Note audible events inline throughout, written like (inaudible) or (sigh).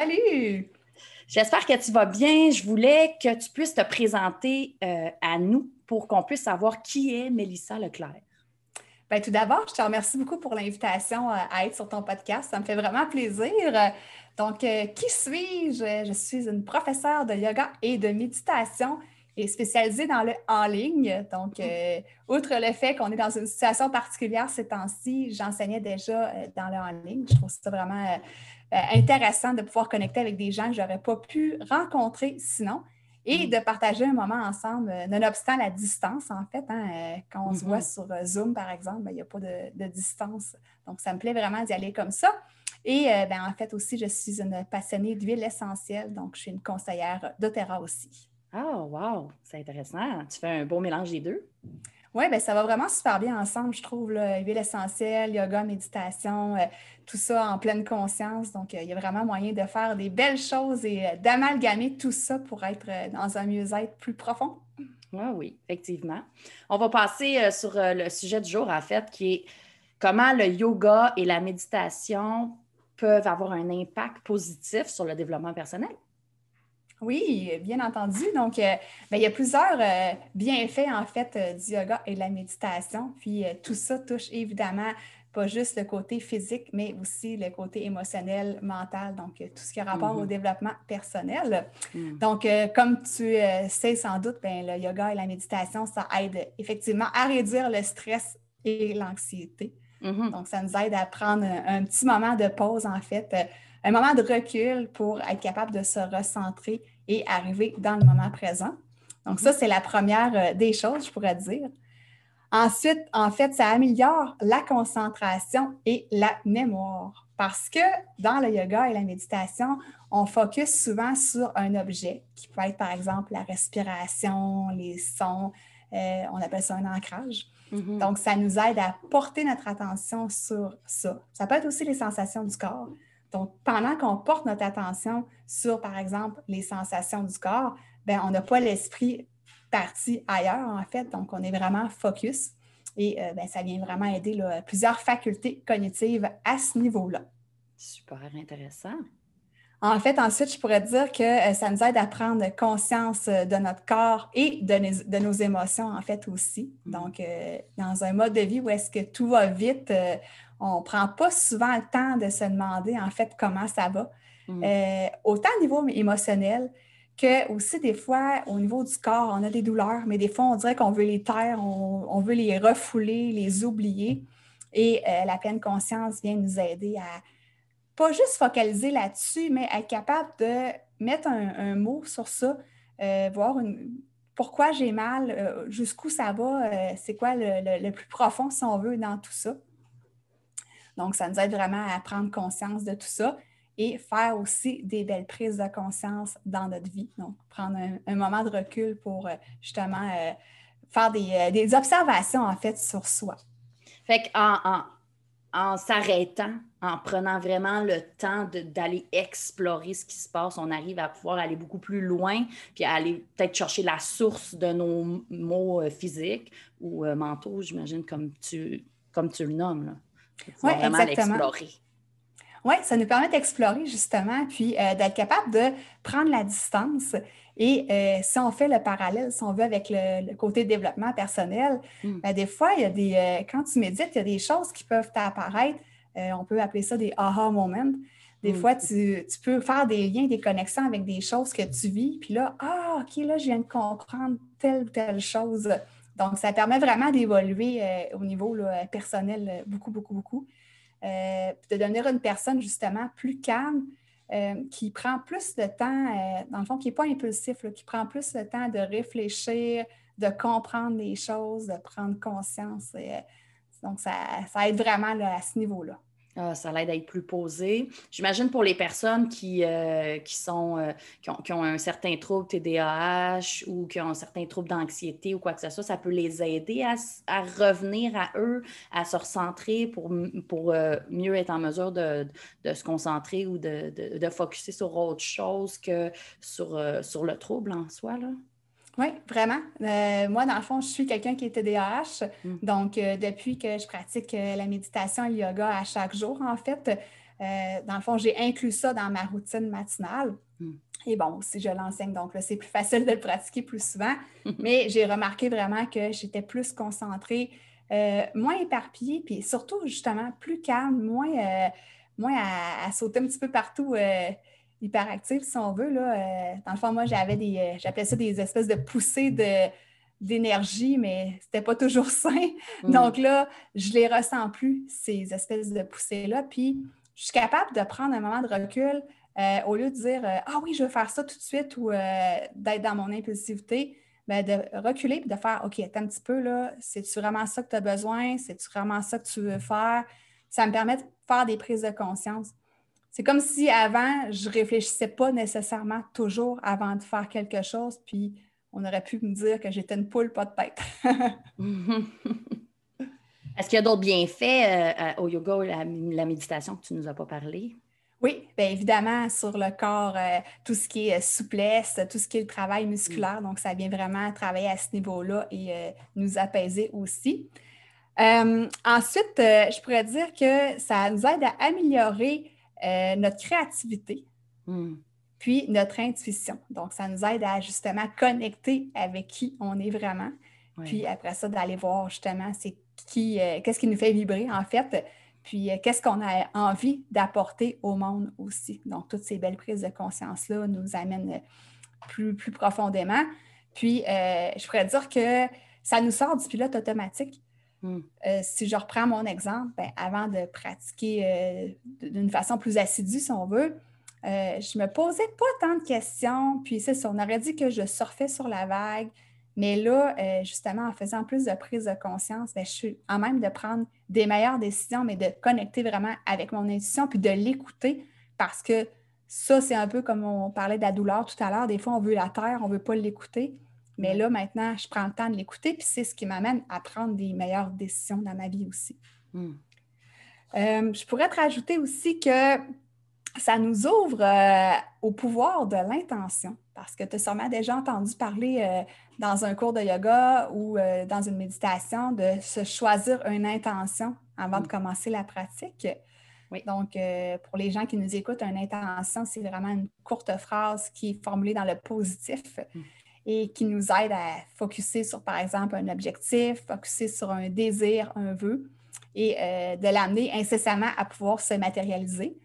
Salut! J'espère que tu vas bien. Je voulais que tu puisses te présenter euh, à nous pour qu'on puisse savoir qui est Mélissa Leclerc. Bien, tout d'abord, je te remercie beaucoup pour l'invitation euh, à être sur ton podcast. Ça me fait vraiment plaisir. Donc, euh, qui suis-je? Je suis une professeure de yoga et de méditation et spécialisée dans le en ligne. Donc, outre le fait qu'on est dans une situation particulière ces temps-ci, j'enseignais déjà dans le en ligne. Je trouve ça vraiment intéressant de pouvoir connecter avec des gens que je n'aurais pas pu rencontrer sinon et mm. de partager un moment ensemble, euh, nonobstant la distance, en fait. Hein, euh, quand on se voit mm-hmm. sur Zoom, par exemple, ben, il n'y a pas de, distance. Donc, ça me plaît vraiment d'y aller comme ça. Et ben, en fait aussi, je suis une passionnée d'huile essentielle, donc je suis une conseillère d'Otera aussi. Oh, wow! C'est intéressant. Tu fais un beau mélange des deux? Oui, bien, ça va vraiment super bien ensemble, je trouve. Là. Huile essentielle, yoga, méditation, euh, tout ça en pleine conscience. Donc, euh, il y a vraiment moyen de faire des belles choses et euh, d'amalgamer tout ça pour être dans un mieux-être plus profond. Oui, oui, effectivement. On va passer sur le sujet du jour, en fait, qui est comment le yoga et la méditation peuvent avoir un impact positif sur le développement personnel. Oui, bien entendu. Donc, euh, ben, il y a plusieurs euh, bienfaits, en fait, euh, du yoga et de la méditation. Puis, tout ça touche évidemment pas juste le côté physique, mais aussi le côté émotionnel, mental, donc tout ce qui a rapport au mm-hmm. développement personnel. Mm. Donc, comme tu sais sans doute, ben, le yoga et la méditation, ça aide effectivement à réduire le stress et l'anxiété. Mm-hmm. Donc, ça nous aide à prendre un, petit moment de pause, en fait, un moment de recul pour être capable de se recentrer et arriver dans le moment présent. Donc, ça, c'est la première euh, des choses, je pourrais dire. Ensuite, en fait, ça améliore la concentration et la mémoire parce que dans le yoga et la méditation, on focus souvent sur un objet qui peut être, par exemple, la respiration, les sons, euh, on appelle ça un ancrage. Mm-hmm. Donc, ça nous aide à porter notre attention sur ça. Ça peut être aussi les sensations du corps. Donc, pendant qu'on porte notre attention sur, par exemple, les sensations du corps, bien, on n'a pas l'esprit parti ailleurs, en fait. Donc, on est vraiment focus et euh, bien, ça vient vraiment aider plusieurs facultés cognitives à ce niveau-là. Super intéressant. En fait, ensuite, je pourrais dire que euh, ça nous aide à prendre conscience euh, de notre corps et de nos, émotions, en fait, aussi. Mm. Donc, dans un mode de vie où est-ce que tout va vite, on ne prend pas souvent le temps de se demander en fait comment ça va. Mm. Euh, autant au niveau émotionnel que aussi des fois au niveau du corps, on a des douleurs, mais des fois on dirait qu'on veut les taire, on, veut les refouler, les oublier. Et euh, la pleine conscience vient nous aider à pas juste focaliser là-dessus, mais être capable de mettre un, mot sur ça, euh, voir pourquoi j'ai mal, jusqu'où ça va, c'est quoi le, plus profond, si on veut, dans tout ça. Donc, ça nous aide vraiment à prendre conscience de tout ça et faire aussi des belles prises de conscience dans notre vie. Donc, prendre un, moment de recul pour euh, justement euh, faire euh, des, observations, en fait, sur soi. Fait qu'en en, en s'arrêtant, en prenant vraiment le temps d'aller explorer ce qui se passe, on arrive à pouvoir aller beaucoup plus loin, puis aller peut-être chercher la source de nos mots physiques ou mentaux, j'imagine, comme tu, comme tu le nommes. Oui, exactement. Oui, ça nous permet d'explorer justement, puis euh, d'être capable de prendre la distance. Et euh, si on fait le parallèle, si on veut, avec le, côté développement personnel, hmm. ben, des fois, il y a des, euh, quand tu médites, il y a des choses qui peuvent t'apparaître. On peut appeler ça des aha moments. Des hmm. fois, tu, tu, peux faire des liens, des connexions avec des choses que tu vis. Puis là, ah, OK, là, je viens de comprendre telle ou telle chose. Donc, ça permet vraiment d'évoluer euh, au niveau personnel euh, beaucoup, beaucoup, beaucoup. Euh, de devenir une personne justement plus calme, qui prend plus de temps, dans le fond, qui n'est pas impulsif, qui prend plus de temps de réfléchir, de comprendre les choses, de prendre conscience. Donc, ça, aide vraiment à ce niveau-là. Ah, ça l'aide à être plus posé. J'imagine pour les personnes qui, euh, qui, sont, euh, qui, ont, un certain trouble TDAH ou qui ont un certain trouble d'anxiété ou quoi que ce soit, ça peut les aider à, revenir à eux, à se recentrer pour, pour euh, mieux être en mesure de, se concentrer ou de, de, de focuser sur autre chose que sur, sur le trouble en soi. Là. Oui, vraiment. Euh, moi, dans le fond, je suis quelqu'un qui est TDAH. Mm. Donc, euh, depuis que je pratique euh, la méditation et le yoga à chaque jour, en fait, dans le fond, j'ai inclus ça dans ma routine matinale. Mm. Et bon, aussi, je l'enseigne, donc là, c'est plus facile de le pratiquer plus souvent. Mais j'ai remarqué vraiment que j'étais plus concentrée, moins éparpillée, puis surtout, justement, plus calme, moins, moins à, sauter un petit peu partout hyperactive, si on veut. Là. Euh, dans le fond, moi, j'avais des, euh, j'appelais ça des espèces de poussées de, d'énergie, mais c'était pas toujours (laughs) sain. Mm. Donc là, je les ressens plus, ces espèces de poussées-là. Puis, je suis capable de prendre un moment de recul euh, au lieu de dire Ah oui, je veux faire ça tout de suite ou d'être dans mon impulsivité. Bien, de reculer et de faire OK, attends un petit peu, là, c'est-tu vraiment ça que tu as besoin? C'est-tu vraiment ça que tu veux faire? Ça me permet de faire des prises de conscience. C'est comme si avant, je ne réfléchissais pas nécessairement toujours avant de faire quelque chose, puis on aurait pu me dire que j'étais une poule pas de tête. (laughs) Est-ce qu'il y a d'autres bienfaits euh, au yoga ou la, la méditation que tu ne nous as pas parlé? Oui, bien évidemment, sur le corps, euh, tout ce qui est euh, souplesse, tout ce qui est le travail musculaire. Donc, ça vient vraiment travailler à ce niveau-là et nous apaiser aussi. ensuite, je pourrais dire que ça nous aide à améliorer euh, notre créativité, hmm. puis notre intuition. Donc, ça nous aide à justement connecter avec qui on est vraiment. Puis après ça, d'aller voir justement c'est qui, euh, qu'est-ce qui nous fait vibrer en fait, puis euh, qu'est-ce qu'on a envie d'apporter au monde aussi. Donc, toutes ces belles prises de conscience-là nous amènent plus, plus profondément. Puis, je pourrais dire que ça nous sort du pilote automatique. Hmm. Euh, si je reprends mon exemple, ben, avant de pratiquer euh, d'une façon plus assidue, si on veut, euh, je me posais pas tant de questions. Puis ça, on aurait dit que je surfais sur la vague. Mais là, justement, en faisant plus de prise de conscience, ben, je suis en même de prendre des meilleures décisions, mais de connecter vraiment avec mon intuition, puis de l'écouter, parce que ça, c'est un peu comme on parlait de la douleur tout à l'heure. Des fois, on veut la terre, on ne veut pas l'écouter. Mais là, maintenant, je prends le temps de l'écouter, puis c'est ce qui m'amène à prendre des meilleures décisions dans ma vie aussi. Hmm. Euh, je pourrais te rajouter aussi que ça nous ouvre euh, au pouvoir de l'intention, parce que tu as sûrement déjà entendu parler euh, dans un cours de yoga ou dans une méditation de se choisir une intention avant de hmm. commencer la pratique. Donc, pour les gens qui nous écoutent, une intention, c'est vraiment une courte phrase qui est formulée dans le positif. Hmm et qui nous aide à focuser sur, par exemple, un objectif, focuser sur un désir, un vœu, et euh, de l'amener incessamment à pouvoir se matérialiser.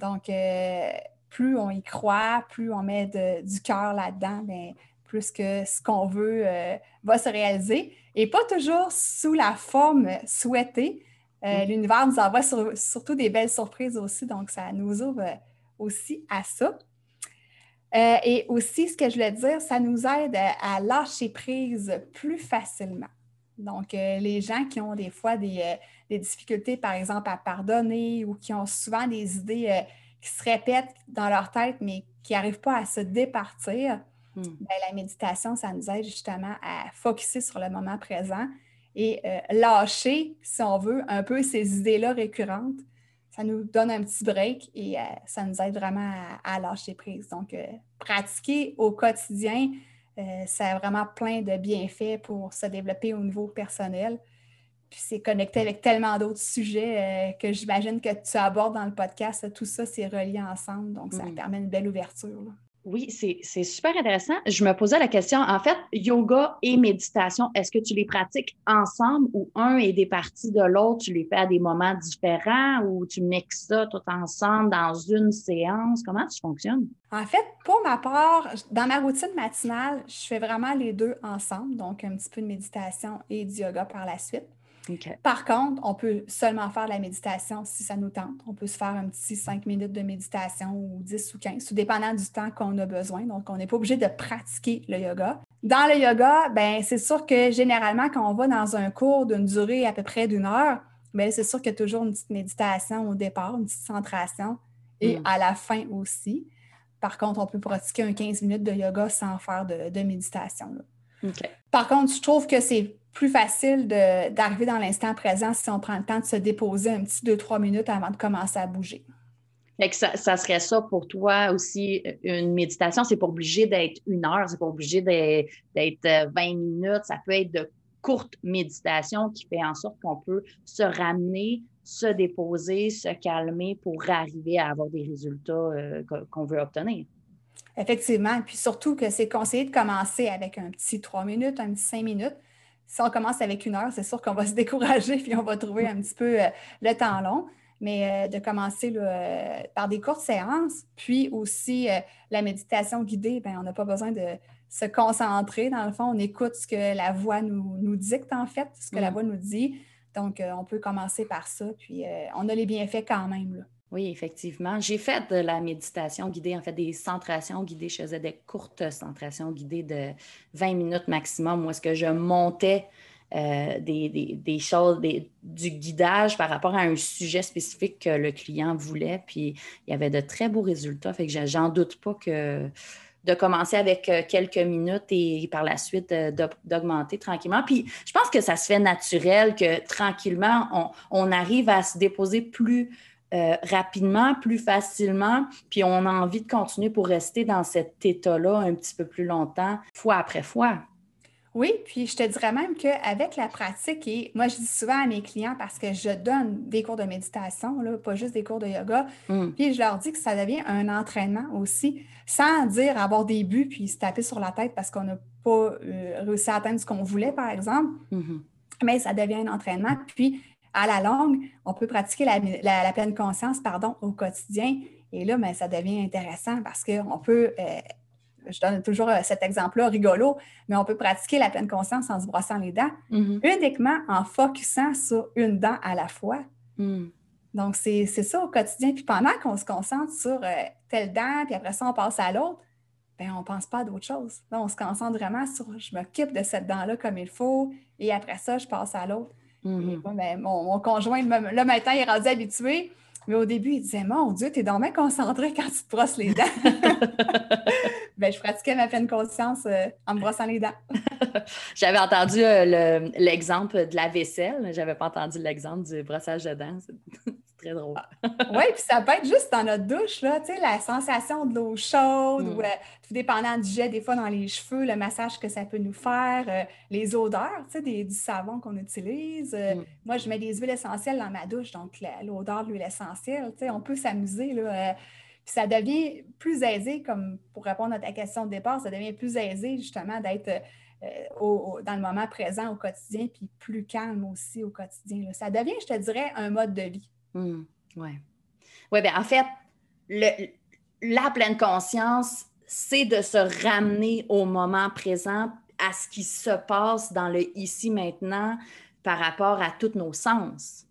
Donc, euh, plus on y croit, plus on met du cœur là-dedans, bien, plus que ce qu'on veut euh, va se réaliser. Et pas toujours sous la forme souhaitée. Mm. L'univers nous envoie surtout des belles surprises aussi, donc ça nous ouvre aussi à ça. Euh, et aussi, ce que je voulais dire, ça nous aide à, lâcher prise plus facilement. Donc, euh, les gens qui ont des fois euh, des, difficultés, par exemple, à pardonner ou qui ont souvent des idées qui se répètent dans leur tête, mais qui n'arrivent pas à se départir, hmm. ben, la méditation, ça nous aide justement à focuser sur le moment présent et lâcher, si on veut, un peu ces idées-là récurrentes ça nous donne un petit break et euh, ça nous aide vraiment à, lâcher prise. Donc, euh, pratiquer au quotidien, euh, ça a vraiment plein de bienfaits pour se développer au niveau personnel. Puis c'est connecté avec tellement d'autres sujets que j'imagine que tu abordes dans le podcast. Tout ça, c'est relié ensemble. Donc, ça permet une belle ouverture. Oui, c'est super intéressant. Je me posais la question, en fait, yoga et méditation, est-ce que tu les pratiques ensemble ou un est des parties de l'autre, tu les fais à des moments différents ou tu mixes ça tout ensemble dans une séance? Comment tu fonctionnes? En fait, pour ma part, dans ma routine matinale, je fais vraiment les deux ensemble, donc un petit peu de méditation et du yoga par la suite. Par contre, on peut seulement faire la méditation si ça nous tente. On peut se faire un petit 5 minutes de méditation ou 10 ou 15, tout dépendant du temps qu'on a besoin. Donc, on n'est pas obligé de pratiquer le yoga. Dans le yoga, ben, c'est sûr que généralement, quand on va dans un cours d'une durée à peu près d'une heure, mais c'est sûr qu'il y a toujours une petite méditation au départ, une petite centration, et mm. à la fin aussi. Par contre, on peut pratiquer un 15 minutes de yoga sans faire de, méditation. Par contre, je trouve que c'est plus facile d'arriver dans l'instant présent si on prend le temps de se déposer un petit 2-3 minutes avant de commencer à bouger. ça, ça, serait ça pour toi aussi, une méditation. C'est pas obligé d'être une heure, c'est pas obligé d'être 20 euh, minutes. Ça peut être de courtes méditations qui fait en sorte qu'on peut se ramener, se déposer, se calmer pour arriver à avoir des résultats euh, qu'on veut obtenir. Effectivement. Puis surtout que c'est conseillé de commencer avec un petit 3 minutes, un petit 5 minutes. Si on commence avec une heure, c'est sûr qu'on va se décourager puis on va trouver un petit peu euh, le temps long. Mais euh, de commencer par des courtes séances, puis aussi la méditation guidée, bien, on n'a pas besoin de se concentrer. Dans le fond, on écoute ce que la voix nous, dicte, en fait, ce que la mm. voix nous dit. Donc, euh, on peut commencer par ça, puis euh, on a les bienfaits quand même. Oui, effectivement. J'ai fait de la méditation guidée, en fait, des centrations guidées. Je faisais des courtes centrations guidées de 20 minutes maximum, où est-ce que je montais euh, des, choses, du guidage par rapport à un sujet spécifique que le client voulait. Puis il y avait de très beaux résultats. Fait que j'en doute pas que de commencer avec euh, quelques minutes et par la suite euh, d'augmenter tranquillement. Puis je pense que ça se fait naturel que tranquillement, on, arrive à se déposer plus euh, rapidement, plus facilement, puis on a envie de continuer pour rester dans cet état-là un petit peu plus longtemps, fois après fois. Oui, puis je te dirais même qu'avec la pratique, et moi je dis souvent à mes clients parce que je donne des cours de méditation, là, pas juste des cours de yoga, mm. puis je leur dis que ça devient un entraînement aussi, sans dire avoir des buts puis se taper sur la tête parce qu'on n'a pas euh, réussi à atteindre ce qu'on voulait, par exemple, mm-hmm. mais ça devient un entraînement. Puis à la longue, on peut pratiquer la, pleine conscience pardon, au quotidien. Et là, ben, ça devient intéressant parce qu'on peut euh, je donne toujours euh, cet exemple-là rigolo, mais on peut pratiquer la pleine conscience en se brossant les dents, mm-hmm. uniquement en focusant sur une dent à la fois. Mm. Donc, c'est ça au quotidien. Puis pendant qu'on se concentre sur euh, telle dent, puis après ça, on passe à l'autre, bien, on ne pense pas à d'autres choses. on se concentre vraiment sur je m'occupe de cette dent-là comme il faut, et après ça, je passe à l'autre. Mm-hmm. Ben, mon, conjoint, là, maintenant, il est rendu habitué. Mais au début, il disait Mon Dieu, tu es donc bien concentré quand tu te brosses les dents. (laughs) ben, je pratiquais ma pleine conscience euh, en me brossant les dents. (laughs) J'avais entendu euh, l'exemple de la vaisselle. J'avais pas entendu l'exemple du brossage de dents. Très drôle. oui, puis ça peut être juste dans notre douche, là, tu sais, la sensation de l'eau chaude mm. ou euh, tout dépendant du jet, des fois dans les cheveux, le massage que ça peut nous faire, euh, les odeurs, tu sais, du savon qu'on utilise. Euh, mm. Moi, je mets des huiles essentielles dans ma douche, donc l'odeur de l'huile essentielle, tu sais, on peut s'amuser, là. puis ça devient plus aisé, comme pour répondre à ta question de départ, ça devient plus aisé justement d'être dans le moment présent au quotidien, puis plus calme aussi au quotidien. Ça devient, je te dirais, un mode de vie. Oui. Ouais. Ouais, bien, en fait, le, la pleine conscience, c'est de se ramener au moment présent, à ce qui se passe dans le ici maintenant par rapport à tous nos sens.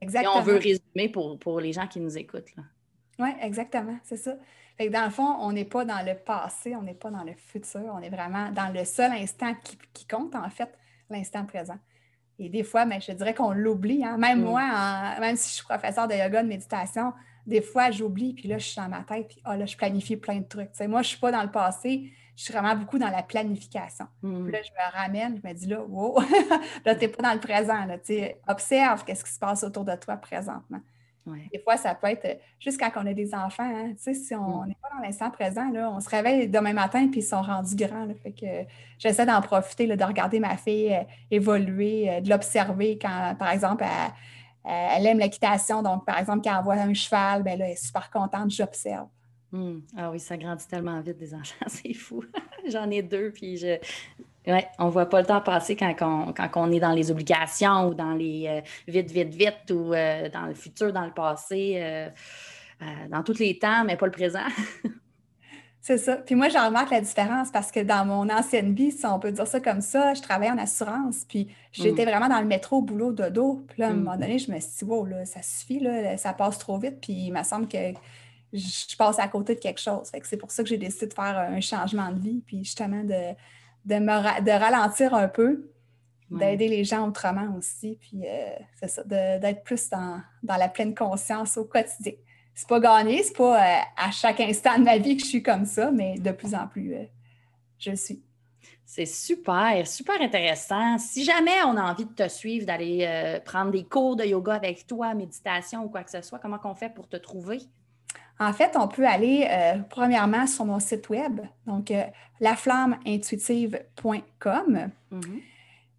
Exactement. Et on veut résumer pour, pour les gens qui nous écoutent. Oui, exactement, c'est ça. Fait dans le fond, on n'est pas dans le passé, on n'est pas dans le futur, on est vraiment dans le seul instant qui, qui compte, en fait, l'instant présent. Et des fois, ben, je dirais qu'on l'oublie. Hein. Même mm. moi, même si je suis professeur de yoga, de méditation, des fois, j'oublie, puis là, je suis dans ma tête, puis oh, là, je planifie plein de trucs. moi, je ne suis pas dans le passé, je suis vraiment beaucoup dans la planification. Mm. Puis là, je me ramène, je me dis là, wow, (laughs) là, tu n'es pas dans le présent. Là, observe qu'est-ce qui se passe autour de toi présentement. Des fois, ça peut être euh, juste quand on a des enfants. Hein, si on mm. n'est pas dans l'instant présent, là, on se réveille demain matin puis ils sont rendus grands. fait que j'essaie d'en profiter, de regarder ma fille euh, évoluer, euh, de l'observer quand, par exemple, elle, aime l'équitation. Donc, par exemple, quand elle voit un cheval, ben là, elle est super contente, j'observe. Mm. Ah oui, ça grandit tellement vite des enfants, (laughs) c'est fou. J'en ai deux, puis je, oui, on ne voit pas le temps passer quand on, est dans les obligations ou dans les euh, vite, vite, vite ou euh, dans le futur, dans le passé, euh, dans tous les temps, mais pas le présent. (laughs) C'est ça. Puis moi, j'en remarque la différence parce que dans mon ancienne vie, si on peut dire ça comme ça, je travaillais en assurance, puis j'étais mm. vraiment dans le métro, boulot, dodo. Puis là, à un moment mm. donné, je me suis dit, wow, là, ça suffit, là, ça passe trop vite, puis il me semble que je passe à côté de quelque chose. c'est pour ça que j'ai décidé de faire un changement de vie, puis justement de de, me de ralentir un peu, d'aider les gens autrement aussi. Puis euh, c'est ça, d'être plus dans, la pleine conscience au quotidien. C'est pas gagné, c'est pas euh, à chaque instant de ma vie que je suis comme ça, mais de plus en plus, euh, je suis. C'est super, super intéressant. Si jamais on a envie de te suivre, d'aller prendre des cours de yoga avec toi, méditation ou quoi que ce soit, comment on fait pour te trouver? En fait, on peut aller premièrement sur mon site web, donc laflammeintuitive.com. Mm-hmm.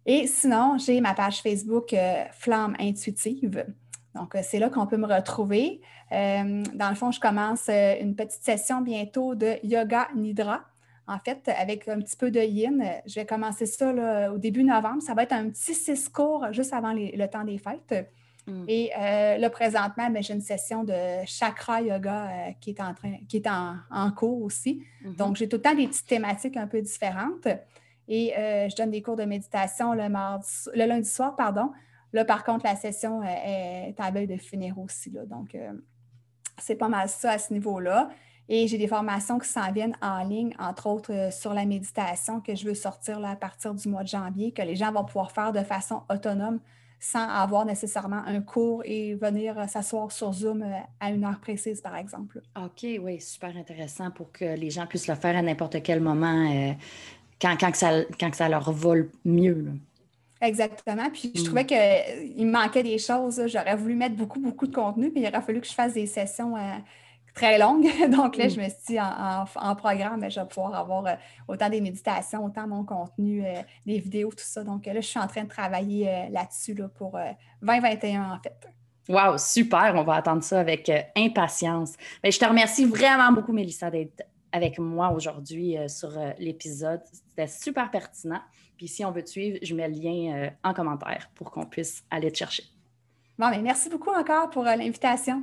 Et sinon, j'ai ma page Facebook euh, Flamme Intuitive. Donc, euh, c'est là qu'on peut me retrouver. Euh, dans le fond, je commence une petite session bientôt de yoga nidra. En fait, avec un petit peu de yin. Je vais commencer ça au début novembre. Ça va être un petit six cours juste avant le temps des fêtes. Mm. Et là, présentement, ben, j'ai une session de chakra yoga qui est en train, qui est en, cours aussi. Mm-hmm. Donc, j'ai tout le temps des petites thématiques un peu différentes. Et euh, je donne des cours de méditation le, le lundi soir, pardon. Là, par contre, la session euh, est à veille de finir aussi. donc, euh, c'est pas mal ça à ce niveau-là. Et j'ai des formations qui s'en viennent en ligne, entre autres sur la méditation que je veux sortir là, à partir du mois de janvier, que les gens vont pouvoir faire de façon autonome sans avoir nécessairement un cours et venir s'asseoir sur Zoom à une heure précise, par exemple. OK, oui, super intéressant pour que les gens puissent le faire à n'importe quel moment quand, quand, ça, quand ça leur vole mieux. Exactement. Puis je mm. trouvais qu'il me manquait des choses. J'aurais voulu mettre beaucoup, beaucoup de contenu, mais il aurait fallu que je fasse des sessions euh, très longues. (laughs) Donc là, mm. je me suis dit, en, programme, je vais pouvoir avoir euh, autant des méditations, autant mon contenu, euh, des vidéos, tout ça. Donc là, je suis en train de travailler là-dessus là, pour 2021, en fait. Wow, super. On va attendre ça avec impatience. Mais je te remercie vraiment beaucoup, Mélissa, d'être avec moi aujourd'hui euh, sur euh, l'épisode. C'était super pertinent. Puis si on veut te suivre, je mets le lien euh, en commentaire pour qu'on puisse aller te chercher. Bon, mais merci beaucoup encore pour l'invitation.